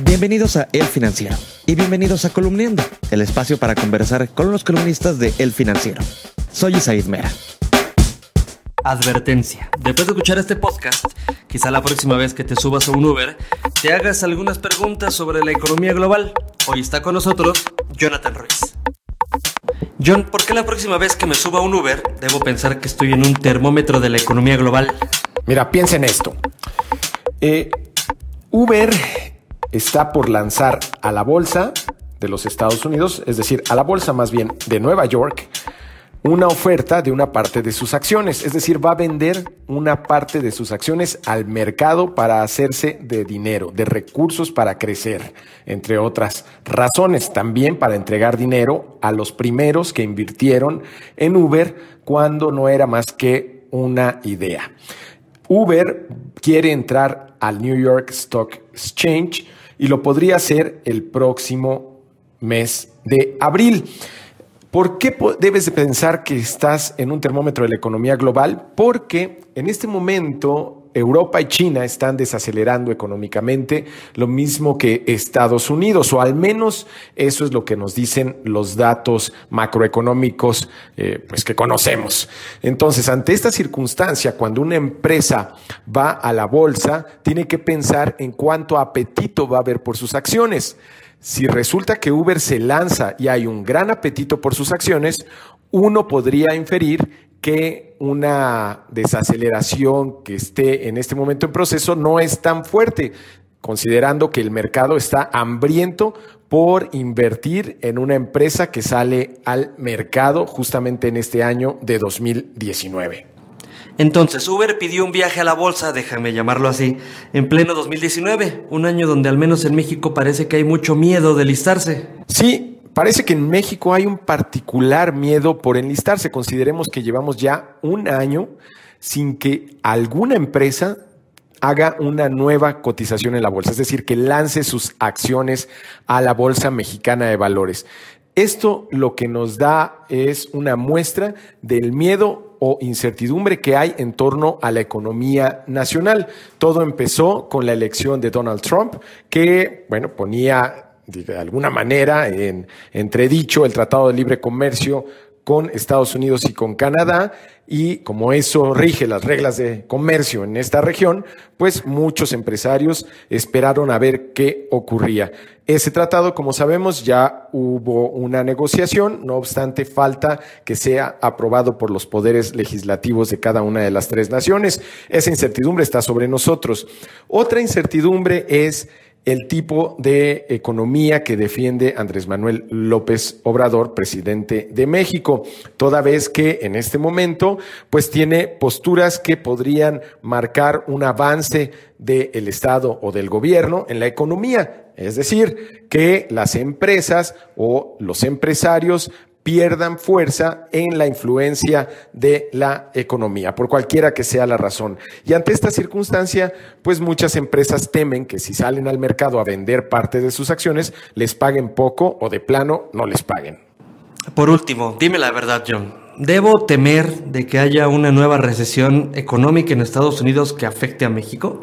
Bienvenidos a El Financiero y bienvenidos a Columniendo, el espacio para conversar con los columnistas de El Financiero. Soy Isaid Mera. Advertencia. Después de escuchar este podcast, quizá la próxima vez que te subas a un Uber, te hagas algunas preguntas sobre la economía global. Hoy está con nosotros Jonathan Ruiz. John, ¿por qué la próxima vez que me suba a un Uber debo pensar que estoy en un termómetro de la economía global? Mira, piensa en esto. Eh, Uber está por lanzar a la bolsa de los Estados Unidos, es decir, a la bolsa más bien de Nueva York, una oferta de una parte de sus acciones, es decir, va a vender una parte de sus acciones al mercado para hacerse de dinero, de recursos para crecer, entre otras razones, también para entregar dinero a los primeros que invirtieron en Uber cuando no era más que una idea. Uber quiere entrar al New York Stock Exchange y lo podría hacer el próximo mes de abril. ¿Por qué debes de pensar que estás en un termómetro de la economía global? Porque en este momento Europa y China están desacelerando económicamente, lo mismo que Estados Unidos, o al menos eso es lo que nos dicen los datos macroeconómicos eh, pues que conocemos. Entonces, ante esta circunstancia, cuando una empresa va a la bolsa, tiene que pensar en cuánto apetito va a haber por sus acciones. Si resulta que Uber se lanza y hay un gran apetito por sus acciones, uno podría inferir que una desaceleración que esté en este momento en proceso no es tan fuerte, considerando que el mercado está hambriento por invertir en una empresa que sale al mercado justamente en este año de 2019. Entonces, Uber pidió un viaje a la bolsa, déjame llamarlo así, en pleno 2019, un año donde al menos en México parece que hay mucho miedo de listarse. Sí, parece que en México hay un particular miedo por enlistarse. Consideremos que llevamos ya un año sin que alguna empresa haga una nueva cotización en la bolsa, es decir, que lance sus acciones a la Bolsa Mexicana de Valores. Esto lo que nos da es una muestra del miedo o incertidumbre que hay en torno a la economía nacional. Todo empezó con la elección de Donald Trump, que, bueno, ponía de alguna manera en entredicho el Tratado de Libre Comercio con Estados Unidos y con Canadá, y como eso rige las reglas de comercio en esta región, pues muchos empresarios esperaron a ver qué ocurría. Ese tratado, como sabemos, ya hubo una negociación, no obstante, falta que sea aprobado por los poderes legislativos de cada una de las tres naciones. Esa incertidumbre está sobre nosotros. Otra incertidumbre es el tipo de economía que defiende Andrés Manuel López Obrador, presidente de México, toda vez que en este momento pues tiene posturas que podrían marcar un avance del Estado o del gobierno en la economía, es decir, que las empresas o los empresarios pierdan fuerza en la influencia de la economía, por cualquiera que sea la razón. Y ante esta circunstancia, pues muchas empresas temen que si salen al mercado a vender parte de sus acciones, les paguen poco o de plano no les paguen. Por último, dime la verdad, John. ¿Debo temer de que haya una nueva recesión económica en Estados Unidos que afecte a México?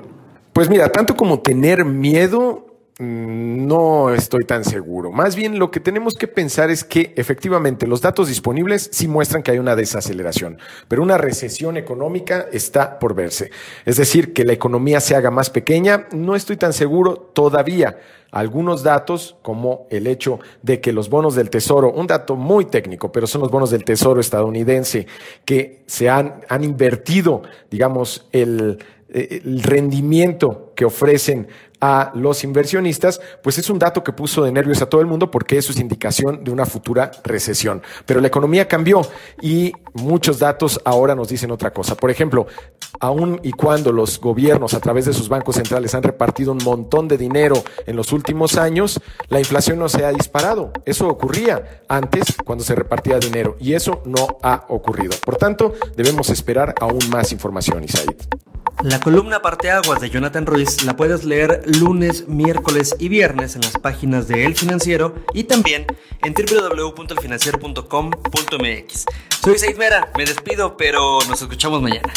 Pues mira, tanto como tener miedo, no estoy tan seguro. Más bien lo que tenemos que pensar es que efectivamente los datos disponibles sí muestran que hay una desaceleración, pero una recesión económica está por verse. Es decir, que la economía se haga más pequeña, no estoy tan seguro todavía. Algunos datos, como el hecho de que los bonos del Tesoro, un dato muy técnico, pero son los bonos del Tesoro estadounidense que se han, han invertido, digamos, el el rendimiento que ofrecen a los inversionistas, pues es un dato que puso de nervios a todo el mundo porque eso es indicación de una futura recesión. Pero la economía cambió y muchos datos ahora nos dicen otra cosa. Por ejemplo, aun y cuando los gobiernos a través de sus bancos centrales han repartido un montón de dinero en los últimos años, la inflación no se ha disparado. Eso ocurría antes cuando se repartía dinero y eso no ha ocurrido. Por tanto, debemos esperar aún más información, Isaid. La columna Aguas de Jonathan Ruiz la puedes leer lunes, miércoles y viernes en las páginas de El Financiero y también en www.elfinanciero.com.mx. Soy Said Mera, me despido, pero nos escuchamos mañana.